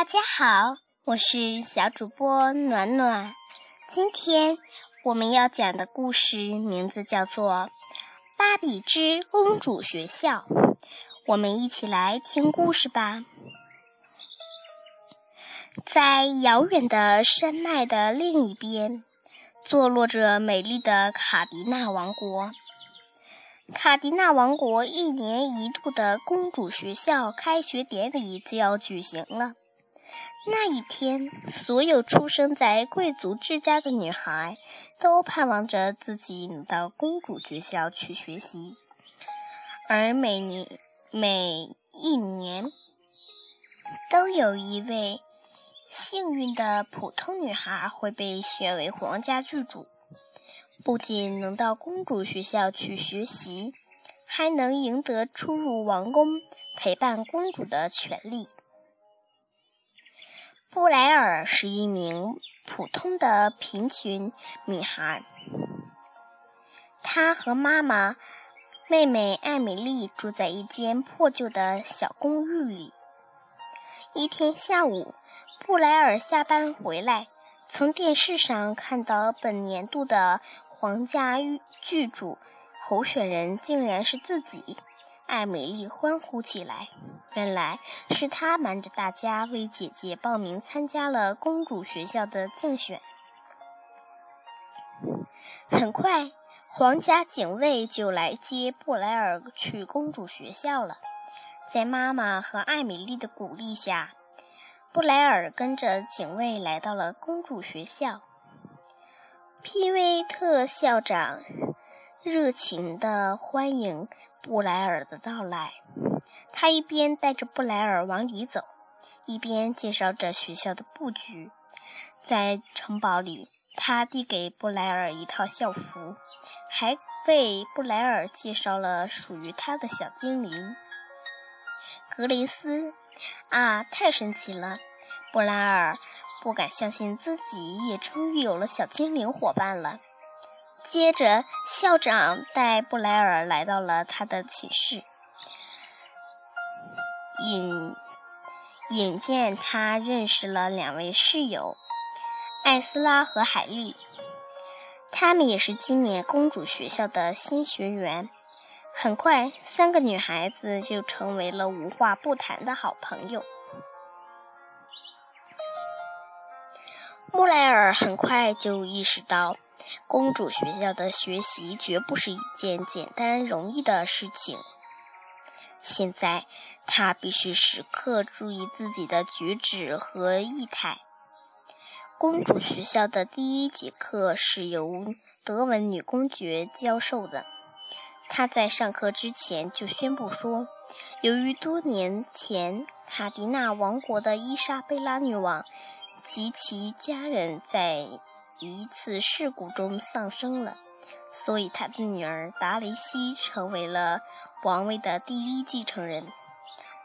大家好，我是小主播暖暖。今天我们要讲的故事名字叫做《芭比之公主学校》。我们一起来听故事吧。在遥远的山脉的另一边，坐落着美丽的卡迪娜王国。卡迪娜王国一年一度的公主学校开学典礼就要举行了。那一天，所有出生在贵族之家的女孩都盼望着自己能到公主学校去学习，而每年每一年都有一位幸运的普通女孩会被选为皇家剧主。不仅能到公主学校去学习，还能赢得出入王宫陪伴公主的权利。布莱尔是一名普通的贫穷女孩，她和妈妈、妹妹艾米丽住在一间破旧的小公寓里。一天下午，布莱尔下班回来，从电视上看到本年度的。皇家剧主候选人竟然是自己，艾美丽欢呼起来。原来是她瞒着大家为姐姐报名参加了公主学校的竞选。很快，皇家警卫就来接布莱尔去公主学校了。在妈妈和艾米丽的鼓励下，布莱尔跟着警卫来到了公主学校。皮威特校长热情地欢迎布莱尔的到来。他一边带着布莱尔往里走，一边介绍着学校的布局。在城堡里，他递给布莱尔一套校服，还为布莱尔介绍了属于他的小精灵格雷斯。啊，太神奇了！布莱尔。不敢相信自己也终于有了小精灵伙伴了。接着，校长带布莱尔来到了他的寝室，引引荐他认识了两位室友艾斯拉和海莉，他们也是今年公主学校的新学员。很快，三个女孩子就成为了无话不谈的好朋友。布莱尔很快就意识到，公主学校的学习绝不是一件简单容易的事情。现在，他必须时刻注意自己的举止和仪态。公主学校的第一节课是由德文女公爵教授的。她在上课之前就宣布说，由于多年前卡迪娜王国的伊莎贝拉女王。及其家人在一次事故中丧生了，所以他的女儿达雷西成为了王位的第一继承人。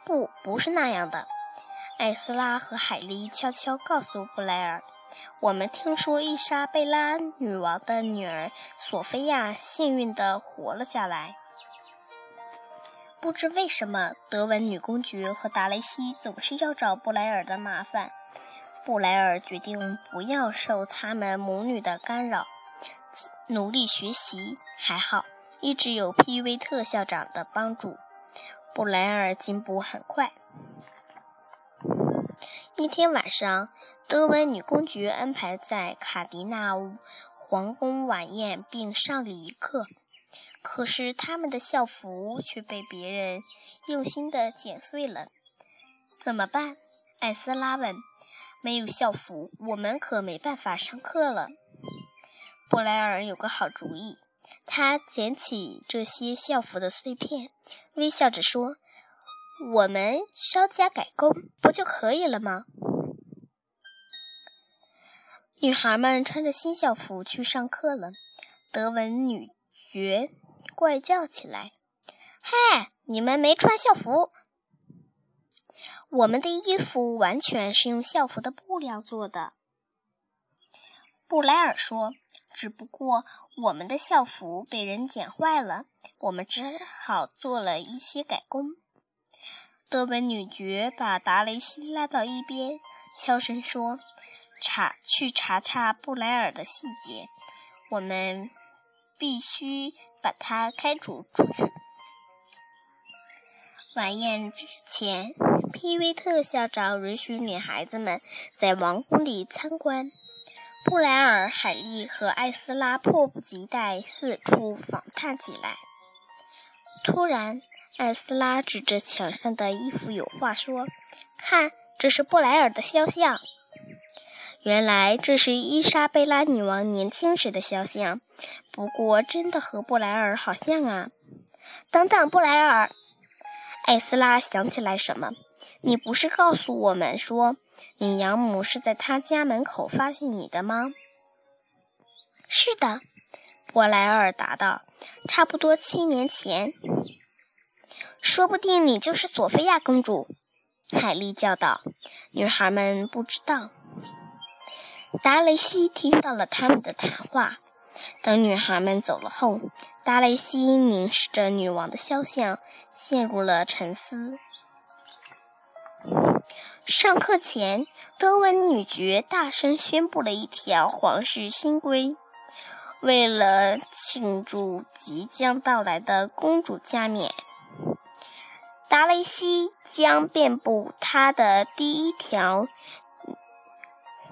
不，不是那样的。艾斯拉和海莉悄悄告诉布莱尔：“我们听说伊莎贝拉女王的女儿索菲亚幸运地活了下来。不知为什么，德文女公爵和达雷西总是要找布莱尔的麻烦。”布莱尔决定不要受他们母女的干扰，努力学习。还好，一直有皮威特校长的帮助，布莱尔进步很快。一天晚上，德文女公爵安排在卡迪娜皇宫晚宴，并上了一课。可是，他们的校服却被别人用心的剪碎了。怎么办？艾斯拉问。没有校服，我们可没办法上课了。布莱尔有个好主意，他捡起这些校服的碎片，微笑着说：“我们稍加改工，不就可以了吗？”女孩们穿着新校服去上课了。德文女爵怪叫起来：“嗨，你们没穿校服！”我们的衣服完全是用校服的布料做的，布莱尔说。只不过我们的校服被人剪坏了，我们只好做了一些改工。德文女爵把达雷西拉到一边，悄声说：“查去查查布莱尔的细节，我们必须把他开除出去。”晚宴之前，皮维特校长允许女孩子们在王宫里参观。布莱尔、海莉和艾斯拉迫不及待四处访探起来。突然，艾斯拉指着墙上的一幅油画说：“看，这是布莱尔的肖像。原来这是伊莎贝拉女王年轻时的肖像，不过真的和布莱尔好像啊！”等等，布莱尔。艾斯拉想起来什么？你不是告诉我们说，你养母是在他家门口发现你的吗？是的，布莱尔答道。差不多七年前。说不定你就是索菲亚公主，海莉叫道。女孩们不知道。达雷西听到了他们的谈话。等女孩们走了后，达雷西凝视着女王的肖像，陷入了沉思。上课前，德文女爵大声宣布了一条皇室新规：为了庆祝即将到来的公主加冕，达雷西将遍布他的第一条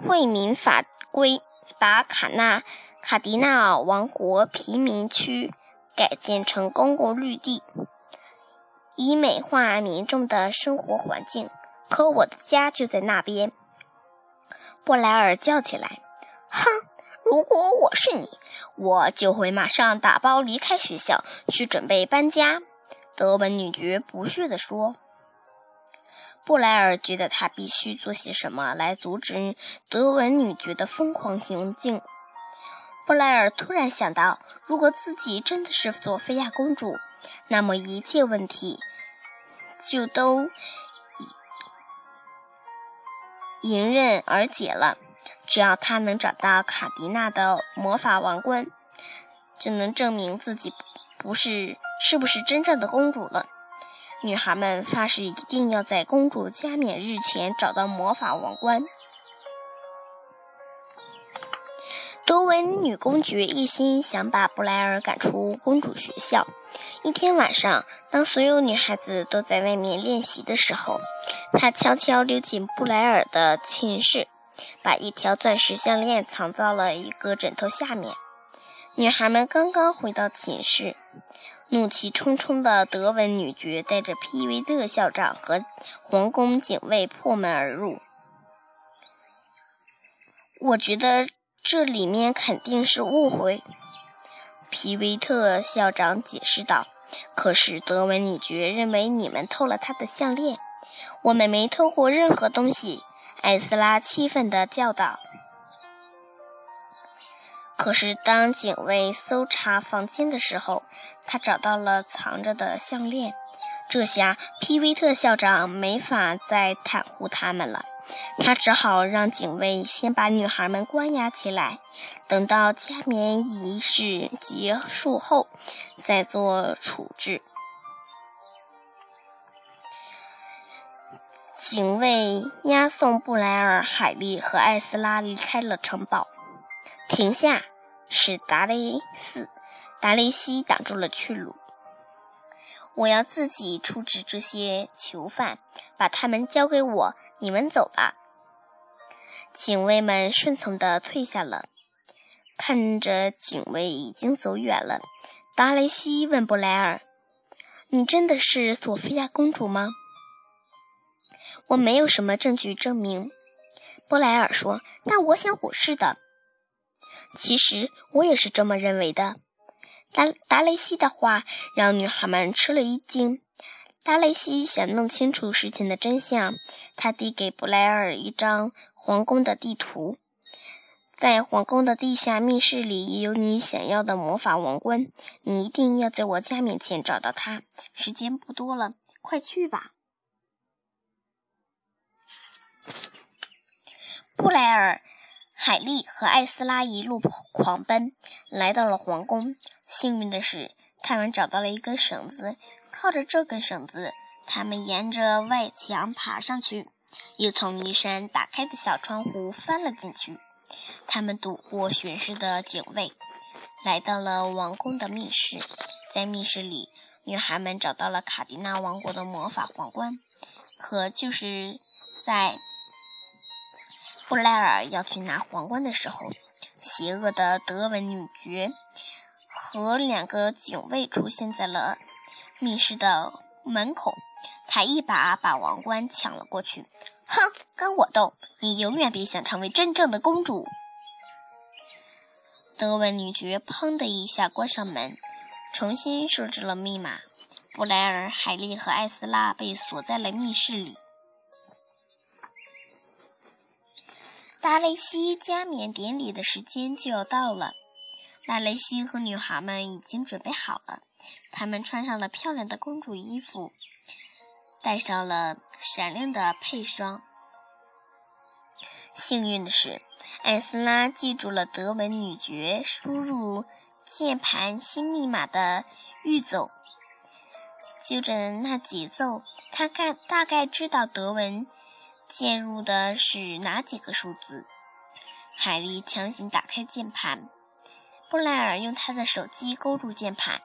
惠民法规，把卡纳。卡迪纳尔王国贫民区改建成公共绿地，以美化民众的生活环境。可我的家就在那边！布莱尔叫起来：“哼！如果我是你，我就会马上打包离开学校，去准备搬家。”德文女爵不屑地说。布莱尔觉得他必须做些什么来阻止德文女爵的疯狂行径。布莱尔突然想到，如果自己真的是索菲亚公主，那么一切问题就都迎刃而解了。只要他能找到卡迪娜的魔法王冠，就能证明自己不是是不是真正的公主了。女孩们发誓一定要在公主加冕日前找到魔法王冠。德文女公爵一心想把布莱尔赶出公主学校。一天晚上，当所有女孩子都在外面练习的时候，她悄悄溜进布莱尔的寝室，把一条钻石项链藏到了一个枕头下面。女孩们刚刚回到寝室，怒气冲冲的德文女爵带着皮维特校长和皇宫警卫破门而入。我觉得。这里面肯定是误会，皮维特校长解释道。可是德文女爵认为你们偷了她的项链。我们没偷过任何东西，艾斯拉气愤地叫道。可是当警卫搜查房间的时候，他找到了藏着的项链。这下皮维特校长没法再袒护他们了。他只好让警卫先把女孩们关押起来，等到加冕仪式结束后再做处置。警卫押送布莱尔、海莉和艾斯拉离开了城堡。停下！是达雷斯、达雷西挡住了去路。我要自己处置这些囚犯，把他们交给我。你们走吧。警卫们顺从地退下了。看着警卫已经走远了，达雷西问布莱尔：“你真的是索菲亚公主吗？”“我没有什么证据证明。”布莱尔说，“但我想我是的。其实我也是这么认为的。”达达雷西的话让女孩们吃了一惊。达雷西想弄清楚事情的真相，他递给布莱尔一张皇宫的地图。在皇宫的地下密室里也有你想要的魔法王冠，你一定要在我家面前找到它。时间不多了，快去吧！布莱尔。海莉和艾斯拉一路狂奔，来到了皇宫。幸运的是，他们找到了一根绳子，靠着这根绳子，他们沿着外墙爬上去，又从一扇打开的小窗户翻了进去。他们躲过巡视的警卫，来到了王宫的密室。在密室里，女孩们找到了卡迪娜王国的魔法皇冠。可就是在布莱尔要去拿皇冠的时候，邪恶的德文女爵和两个警卫出现在了密室的门口。他一把把王冠抢了过去。哼，跟我斗！你永远别想成为真正的公主。德文女爵砰的一下关上门，重新设置了密码。布莱尔、海莉和艾斯拉被锁在了密室里。达雷西加冕典礼的时间就要到了，达雷西和女孩们已经准备好了。她们穿上了漂亮的公主衣服。戴上了闪亮的配霜。幸运的是，艾斯拉记住了德文女爵输入键盘新密码的预奏。就着那节奏，他概大概知道德文键入的是哪几个数字。海莉强行打开键盘，布莱尔用他的手机勾住键盘，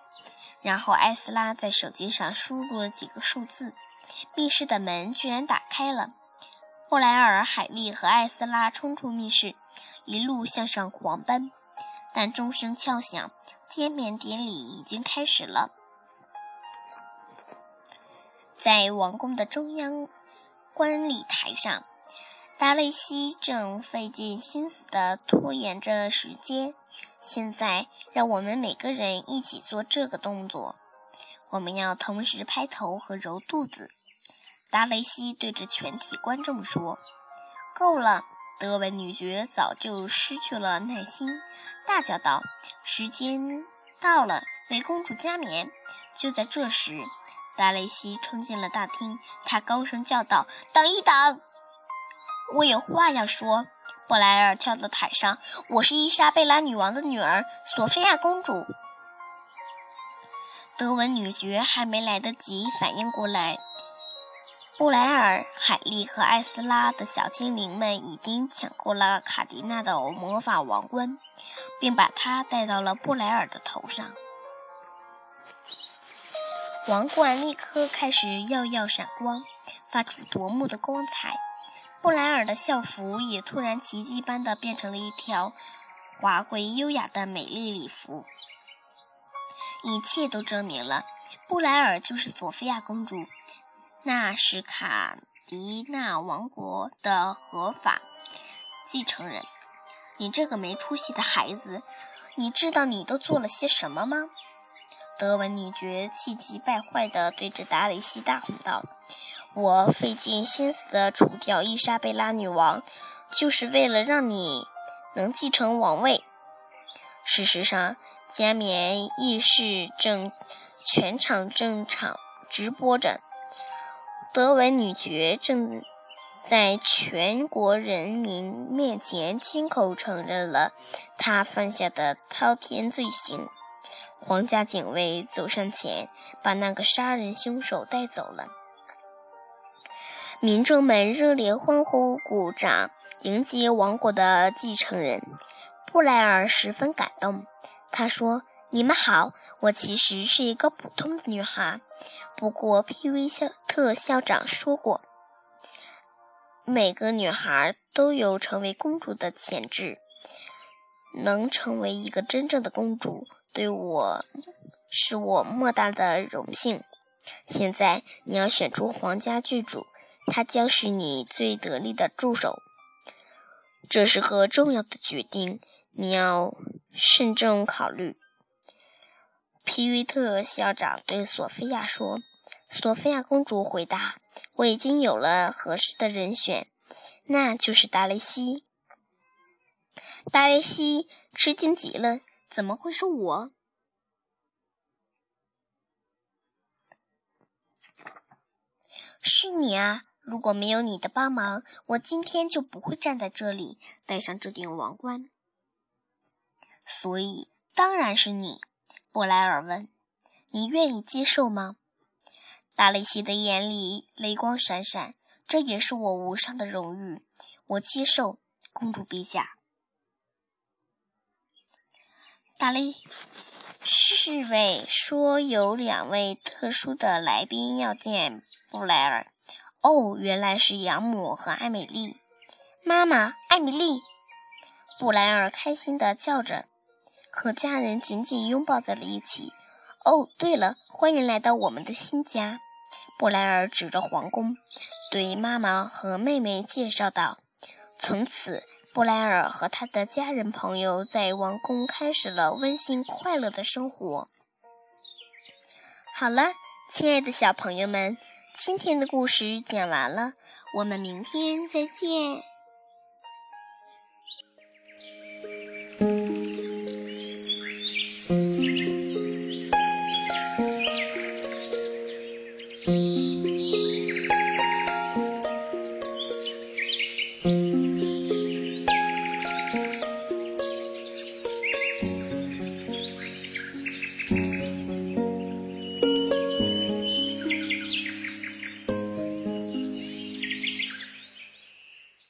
然后艾斯拉在手机上输入了几个数字。密室的门居然打开了，布莱尔、海莉和艾斯拉冲出密室，一路向上狂奔。但钟声敲响，见面典礼已经开始了。在王宫的中央观礼台上，达雷西正费尽心思地拖延着时间。现在，让我们每个人一起做这个动作。我们要同时拍头和揉肚子。达雷西对着全体观众说：“够了！”德文女爵早就失去了耐心，大叫道：“时间到了，为公主加冕！”就在这时，达雷西冲进了大厅，他高声叫道：“等一等，我有话要说。”布莱尔跳到台上：“我是伊莎贝拉女王的女儿，索菲亚公主。”德文女爵还没来得及反应过来，布莱尔、海莉和艾斯拉的小精灵们已经抢过了卡迪娜的魔法王冠，并把它戴到了布莱尔的头上。王冠立刻开始耀耀闪光，发出夺目的光彩。布莱尔的校服也突然奇迹般的变成了一条华贵优雅的美丽礼服。一切都证明了，布莱尔就是索菲亚公主，那是卡迪娜王国的合法继承人。你这个没出息的孩子，你知道你都做了些什么吗？德文女爵气急败坏地对着达雷西大吼道：“我费尽心思的除掉伊莎贝拉女王，就是为了让你能继承王位。事实上。”加冕仪式正全场正常直播着，德文女爵正在全国人民面前亲口承认了她犯下的滔天罪行。皇家警卫走上前，把那个杀人凶手带走了。民众们热烈欢呼、鼓掌，迎接王国的继承人。布莱尔十分感动。他说：“你们好，我其实是一个普通的女孩。不过，皮威校特校长说过，每个女孩都有成为公主的潜质。能成为一个真正的公主，对我是我莫大的荣幸。现在，你要选出皇家剧主，他将是你最得力的助手。这是个重要的决定，你要。”慎重考虑，皮维特校长对索菲亚说。索菲亚公主回答：“我已经有了合适的人选，那就是达雷西。”达雷西吃惊极了：“怎么会是我？”“是你啊！如果没有你的帮忙，我今天就不会站在这里，戴上这顶王冠。”所以，当然是你。布莱尔问：“你愿意接受吗？”达雷西的眼里泪光闪闪。这也是我无上的荣誉，我接受，公主陛下。达雷侍卫说有两位特殊的来宾要见布莱尔。哦，原来是养母和艾米丽。妈妈，艾米丽！布莱尔开心的叫着，和家人紧紧拥抱在了一起。哦，对了，欢迎来到我们的新家。布莱尔指着皇宫，对妈妈和妹妹介绍道：“从此，布莱尔和他的家人朋友在王宫开始了温馨快乐的生活。”好了，亲爱的小朋友们，今天的故事讲完了，我们明天再见。